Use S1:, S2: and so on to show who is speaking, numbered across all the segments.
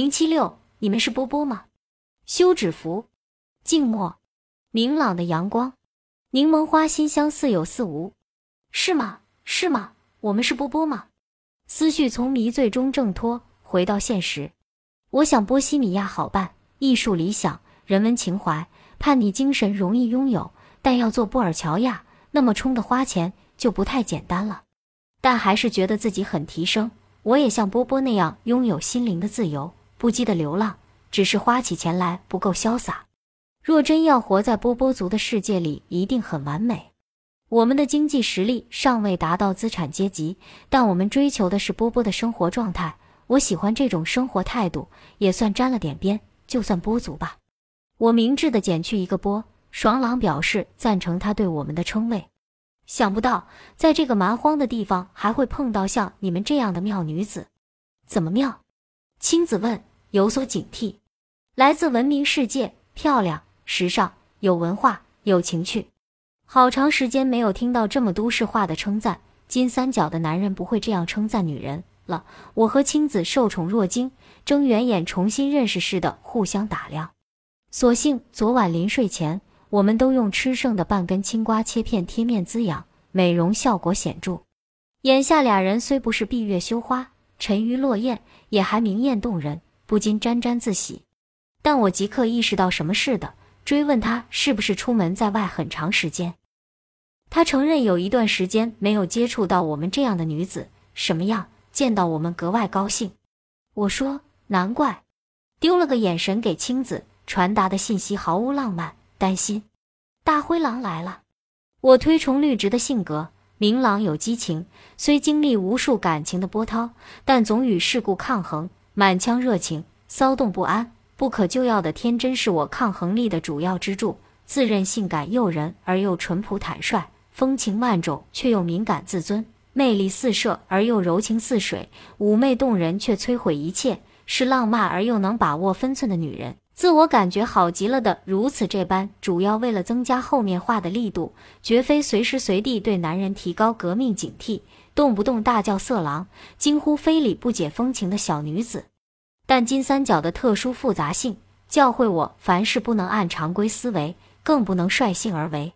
S1: 零七六，你们是波波吗？休止符，静默，明朗的阳光，柠檬花馨香似有似无，是吗？是吗？我们是波波吗？思绪从迷醉中挣脱，回到现实。我想波西米亚好办，艺术理想，人文情怀，叛逆精神容易拥有，但要做布尔乔亚，那么冲的花钱就不太简单了。但还是觉得自己很提升。我也像波波那样拥有心灵的自由，不羁的流浪，只是花起钱来不够潇洒。若真要活在波波族的世界里，一定很完美。我们的经济实力尚未达到资产阶级，但我们追求的是波波的生活状态。我喜欢这种生活态度，也算沾了点边，就算波族吧。我明智的减去一个波。爽朗表示赞成他对我们的称谓。想不到在这个蛮荒的地方还会碰到像你们这样的妙女子，怎么妙？青子问，有所警惕。来自文明世界，漂亮、时尚、有文化、有情趣。好长时间没有听到这么都市化的称赞。金三角的男人不会这样称赞女人了。我和青子受宠若惊，睁圆眼重新认识似的互相打量。所幸昨晚临睡前。我们都用吃剩的半根青瓜切片贴面滋养，美容效果显著。眼下俩人虽不是闭月羞花、沉鱼落雁，也还明艳动人，不禁沾沾自喜。但我即刻意识到什么似的，追问他是不是出门在外很长时间。他承认有一段时间没有接触到我们这样的女子，什么样？见到我们格外高兴。我说难怪，丢了个眼神给青子传达的信息毫无浪漫。担心，大灰狼来了。我推崇绿植的性格，明朗有激情，虽经历无数感情的波涛，但总与世故抗衡，满腔热情，骚动不安，不可救药的天真是我抗衡力的主要支柱。自认性感诱人而又淳朴坦率，风情万种却又敏感自尊，魅力四射而又柔情似水，妩媚动人却摧毁一切，是浪漫而又能把握分寸的女人。自我感觉好极了的，如此这般，主要为了增加后面话的力度，绝非随时随地对男人提高革命警惕，动不动大叫色狼，惊呼非礼不解风情的小女子。但金三角的特殊复杂性，教会我凡事不能按常规思维，更不能率性而为。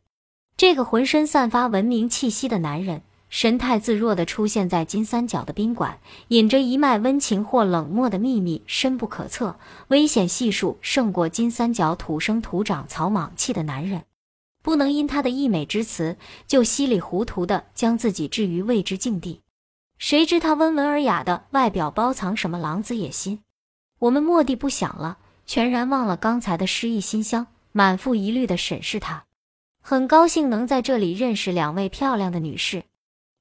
S1: 这个浑身散发文明气息的男人。神态自若地出现在金三角的宾馆，隐着一脉温情或冷漠的秘密，深不可测，危险系数胜过金三角土生土长草莽气的男人。不能因他的溢美之词，就稀里糊涂地将自己置于未知境地。谁知他温文尔雅的外表包藏什么狼子野心？我们蓦地不想了，全然忘了刚才的失意馨香，满腹疑虑地审视他。很高兴能在这里认识两位漂亮的女士。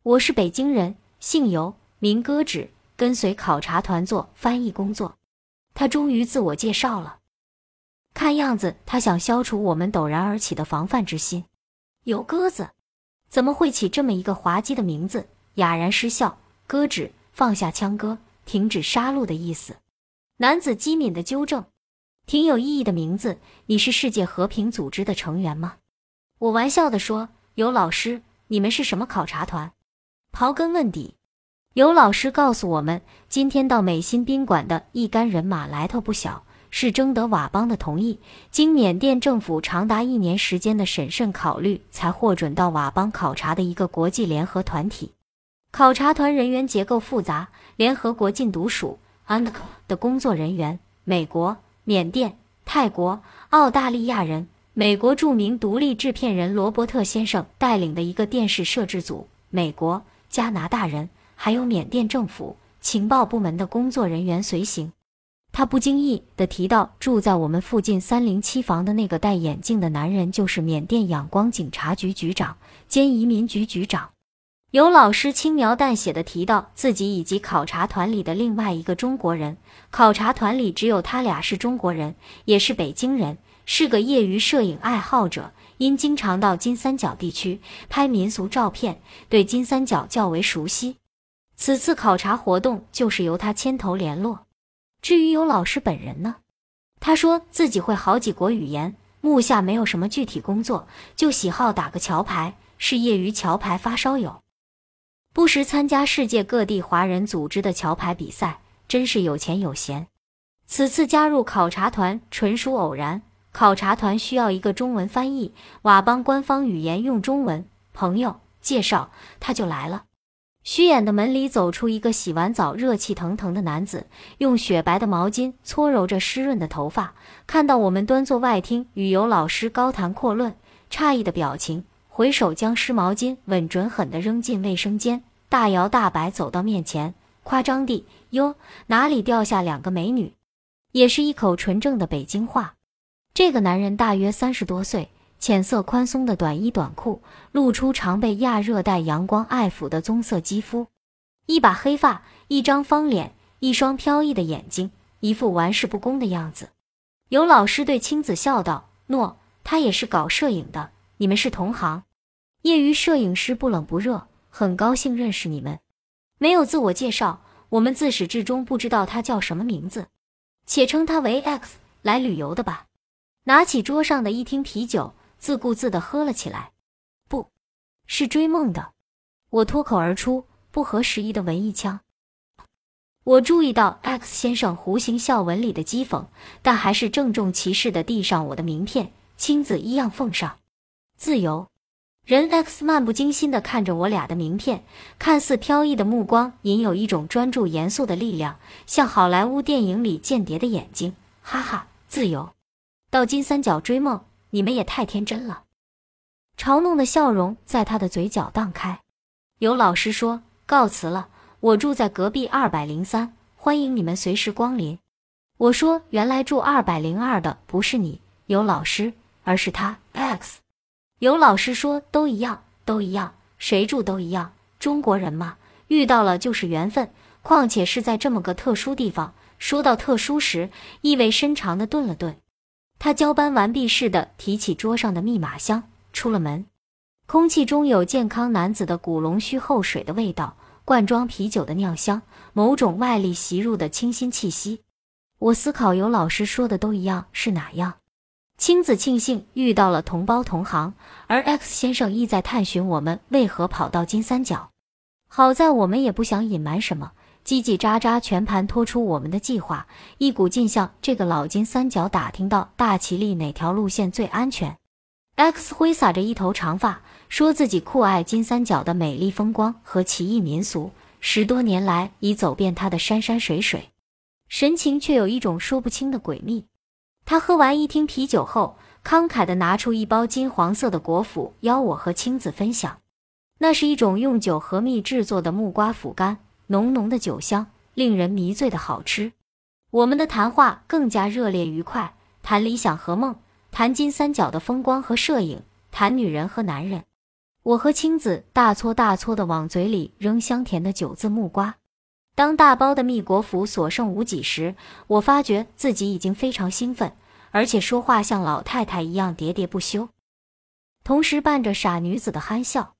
S1: 我是北京人，姓尤，名歌止，跟随考察团做翻译工作。他终于自我介绍了，看样子他想消除我们陡然而起的防范之心。有鸽子，怎么会起这么一个滑稽的名字？哑然失笑。歌止，放下枪歌，停止杀戮的意思。男子机敏的纠正，挺有意义的名字。你是世界和平组织的成员吗？我玩笑地说。有老师，你们是什么考察团？刨根问底，有老师告诉我们，今天到美心宾馆的一干人马来头不小，是征得佤邦的同意，经缅甸政府长达一年时间的审慎考虑，才获准到佤邦考察的一个国际联合团体。考察团人员结构复杂，联合国禁毒署 （UNOC） 的工作人员，美国、缅甸、泰国、澳大利亚人，美国著名独立制片人罗伯特先生带领的一个电视摄制组，美国。加拿大人，还有缅甸政府情报部门的工作人员随行。他不经意地提到，住在我们附近三零七房的那个戴眼镜的男人，就是缅甸仰光警察局局长兼移民局局长。有老师轻描淡写地提到自己以及考察团里的另外一个中国人。考察团里只有他俩是中国人，也是北京人，是个业余摄影爱好者。因经常到金三角地区拍民俗照片，对金三角较为熟悉。此次考察活动就是由他牵头联络。至于有老师本人呢，他说自己会好几国语言，目下没有什么具体工作，就喜好打个桥牌，是业余桥牌发烧友，不时参加世界各地华人组织的桥牌比赛，真是有钱有闲。此次加入考察团纯属偶然。考察团需要一个中文翻译，佤邦官方语言用中文。朋友介绍，他就来了。虚掩的门里走出一个洗完澡、热气腾腾的男子，用雪白的毛巾搓揉着湿润的头发。看到我们端坐外厅与尤老师高谈阔论，诧异的表情，回手将湿毛巾稳准狠地扔进卫生间，大摇大摆走到面前，夸张地：“哟，哪里掉下两个美女？”也是一口纯正的北京话。这个男人大约三十多岁，浅色宽松的短衣短裤，露出常被亚热带阳光爱抚的棕色肌肤，一把黑发，一张方脸，一双飘逸的眼睛，一副玩世不恭的样子。有老师对青子笑道：“诺，他也是搞摄影的，你们是同行，业余摄影师，不冷不热，很高兴认识你们。没有自我介绍，我们自始至终不知道他叫什么名字，且称他为 X，来旅游的吧。”拿起桌上的一听啤酒，自顾自地喝了起来。不是追梦的，我脱口而出不合时宜的文艺腔。我注意到 X 先生弧形笑纹里的讥讽，但还是郑重其事地递上我的名片，亲自一样奉上。自由人 X 漫不经心地看着我俩的名片，看似飘逸的目光，隐有一种专注严肃的力量，像好莱坞电影里间谍的眼睛。哈哈，自由。到金三角追梦，你们也太天真了！嘲弄的笑容在他的嘴角荡开。有老师说告辞了，我住在隔壁二百零三，欢迎你们随时光临。我说原来住二百零二的不是你，有老师，而是他 X。有老师说都一样，都一样，谁住都一样，中国人嘛，遇到了就是缘分，况且是在这么个特殊地方。说到特殊时，意味深长的顿了顿。他交班完毕似的提起桌上的密码箱，出了门。空气中有健康男子的古龙须后水的味道，罐装啤酒的酿香，某种外力袭入的清新气息。我思考，有老师说的都一样是哪样？青子庆幸遇到了同胞同行，而 X 先生意在探寻我们为何跑到金三角。好在我们也不想隐瞒什么。叽叽喳喳，全盘托出我们的计划，一股劲向这个老金三角打听到大齐力哪条路线最安全。X 挥洒着一头长发，说自己酷爱金三角的美丽风光和奇异民俗，十多年来已走遍它的山山水水，神情却有一种说不清的诡秘。他喝完一听啤酒后，慷慨地拿出一包金黄色的果脯，邀我和青子分享。那是一种用酒和蜜制作的木瓜腐干。浓浓的酒香，令人迷醉的好吃。我们的谈话更加热烈愉快，谈理想和梦，谈金三角的风光和摄影，谈女人和男人。我和青子大搓大搓的往嘴里扔香甜的酒渍木瓜。当大包的蜜果脯所剩无几时，我发觉自己已经非常兴奋，而且说话像老太太一样喋喋不休，同时伴着傻女子的憨笑。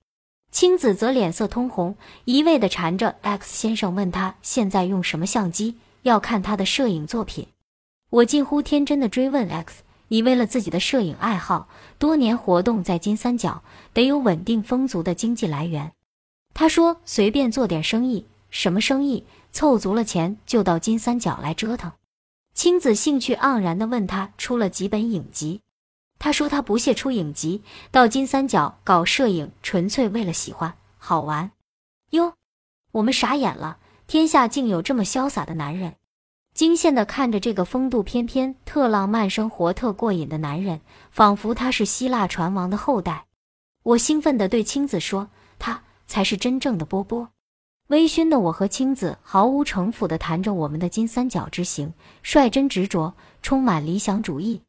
S1: 青子则脸色通红，一味地缠着 X 先生，问他现在用什么相机，要看他的摄影作品。我近乎天真的追问 X：“ 你为了自己的摄影爱好，多年活动在金三角，得有稳定丰足的经济来源？”他说：“随便做点生意，什么生意？凑足了钱就到金三角来折腾。”青子兴趣盎然地问他出了几本影集。他说他不屑出影集，到金三角搞摄影，纯粹为了喜欢好玩。哟，我们傻眼了，天下竟有这么潇洒的男人！惊羡地看着这个风度翩翩、特浪漫、生活特过瘾的男人，仿佛他是希腊船王的后代。我兴奋地对青子说：“他才是真正的波波。”微醺的我和青子毫无城府地谈着我们的金三角之行，率真执着，充满理想主义。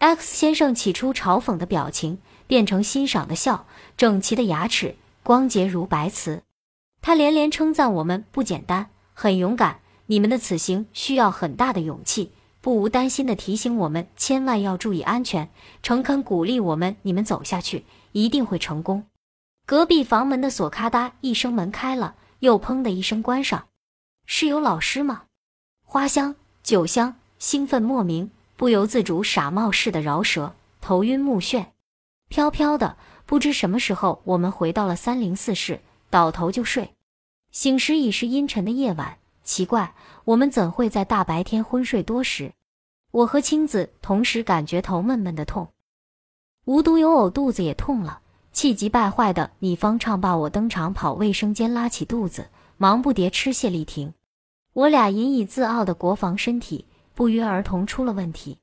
S1: X 先生起初嘲讽的表情变成欣赏的笑，整齐的牙齿，光洁如白瓷。他连连称赞我们不简单，很勇敢。你们的此行需要很大的勇气，不无担心的提醒我们千万要注意安全，诚恳鼓励我们：你们走下去一定会成功。隔壁房门的锁咔嗒一声门开了，又砰的一声关上。是有老师吗？花香、酒香，兴奋莫名。不由自主，傻冒似的饶舌，头晕目眩，飘飘的。不知什么时候，我们回到了三零四室，倒头就睡。醒时已是阴沉的夜晚，奇怪，我们怎会在大白天昏睡多时？我和青子同时感觉头闷闷的痛，无独有偶，肚子也痛了。气急败坏的你方唱罢我登场，跑卫生间拉起肚子，忙不迭吃谢丽婷。我俩引以自傲的国防身体，不约而同出了问题。